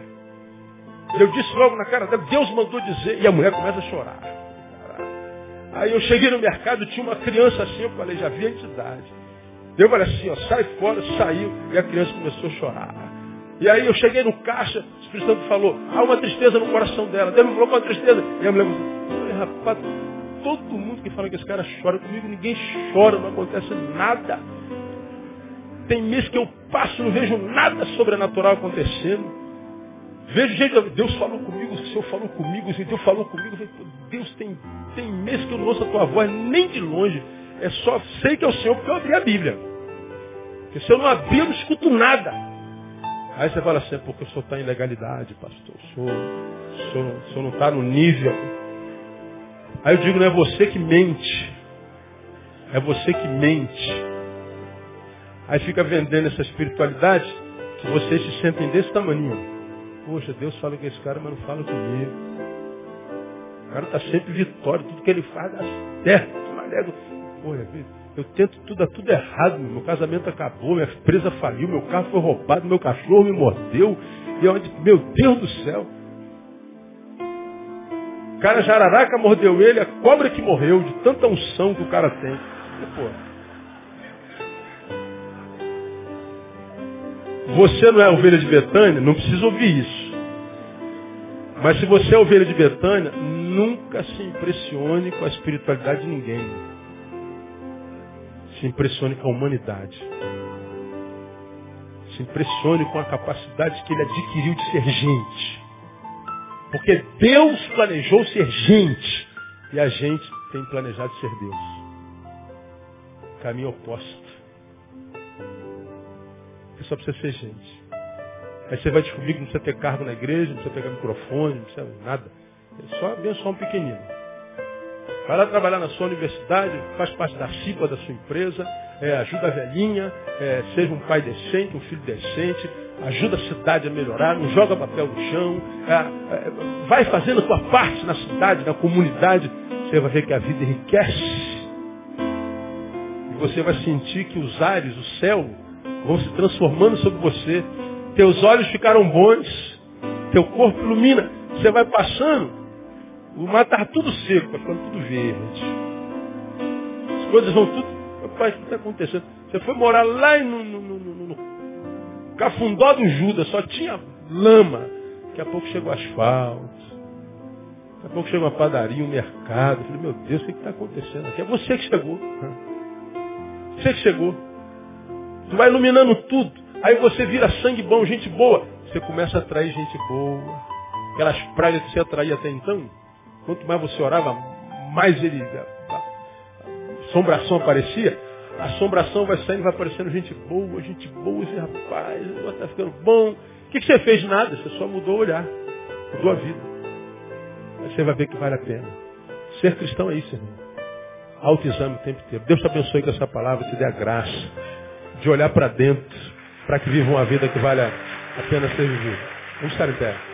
Eu disse logo na cara dela, Deus mandou dizer, e a mulher começa a chorar. Aí eu cheguei no mercado, tinha uma criança assim, eu falei, já vi a entidade. Eu falei assim, ó, sai fora, saiu, e a criança começou a chorar. E aí eu cheguei no caixa, o Espírito Santo falou, há uma tristeza no coração dela. Deus me falou com uma tristeza. E a mulher falou, rapaz, todo mundo que fala que esse cara chora comigo, ninguém chora, não acontece nada. Tem mês que eu passo, não vejo nada sobrenatural acontecendo. Vejo gente, Deus falou comigo, o Senhor falou comigo, o Deus falou comigo. Deus tem, tem mês que eu não ouço a tua voz nem de longe. É só sei que é o Senhor porque eu abri a Bíblia. Porque se eu não abrir, eu não escuto nada. Aí você fala assim, é porque o senhor está em legalidade, pastor. O senhor, o senhor, o senhor não está no nível. Aí eu digo, não é você que mente. É você que mente. Aí fica vendendo essa espiritualidade que vocês se sentem desse tamanho. Poxa, Deus fala com esse cara, mas não fala comigo. O cara está sempre vitória, tudo que ele faz dá certo. Porra, eu tento tudo, dá tudo errado. Meu casamento acabou, minha empresa faliu, meu carro foi roubado, meu cachorro me mordeu. E onde, meu Deus do céu. O cara jararaca mordeu ele, a cobra que morreu, de tanta unção que o cara tem. Pô, Você não é ovelha de Betânia, não precisa ouvir isso. Mas se você é ovelha de Betânia, nunca se impressione com a espiritualidade de ninguém. Se impressione com a humanidade. Se impressione com a capacidade que ele adquiriu de ser gente. Porque Deus planejou ser gente. E a gente tem planejado ser Deus. Caminho oposto. Você só precisa ser gente. Aí você vai descobrir que não precisa ter cargo na igreja, não precisa pegar microfone, não precisa nada. É só abençoar um pequenino. Vai lá trabalhar na sua universidade, faz parte da CIPA da sua empresa, é, ajuda a velhinha, é, seja um pai decente, um filho decente, ajuda a cidade a melhorar, não joga papel no chão, é, é, vai fazendo a sua parte na cidade, na comunidade, você vai ver que a vida enriquece. E você vai sentir que os ares, o céu, vão se transformando sobre você. Teus olhos ficaram bons, teu corpo ilumina. Você vai passando, o mar está tudo seco, vai ficando tudo verde. As coisas vão tudo. Rapaz, o que está acontecendo? Você foi morar lá no, no, no, no, Cafundó do Judas, só tinha lama. Daqui a pouco chega o asfalto. Daqui a pouco chega uma padaria, um mercado. Eu falei, meu Deus, o que está acontecendo aqui? É você que chegou. Você que chegou. Tu vai iluminando tudo. Aí você vira sangue bom, gente boa. Você começa a atrair gente boa. Aquelas pragas que você atraía até então, quanto mais você orava, mais ele. A, assombração aparecia. A assombração vai saindo, vai aparecendo gente boa, gente boa, esse rapaz, o está ficando bom. O que, que você fez? Nada, você só mudou o olhar, mudou a vida. Aí você vai ver que vale a pena. Ser cristão é isso, irmão. Autoexame o tempo inteiro. Deus te abençoe com essa palavra, te dê a graça de olhar para dentro, para que viva uma vida que vale a pena ser vivida. Vamos estar em pé.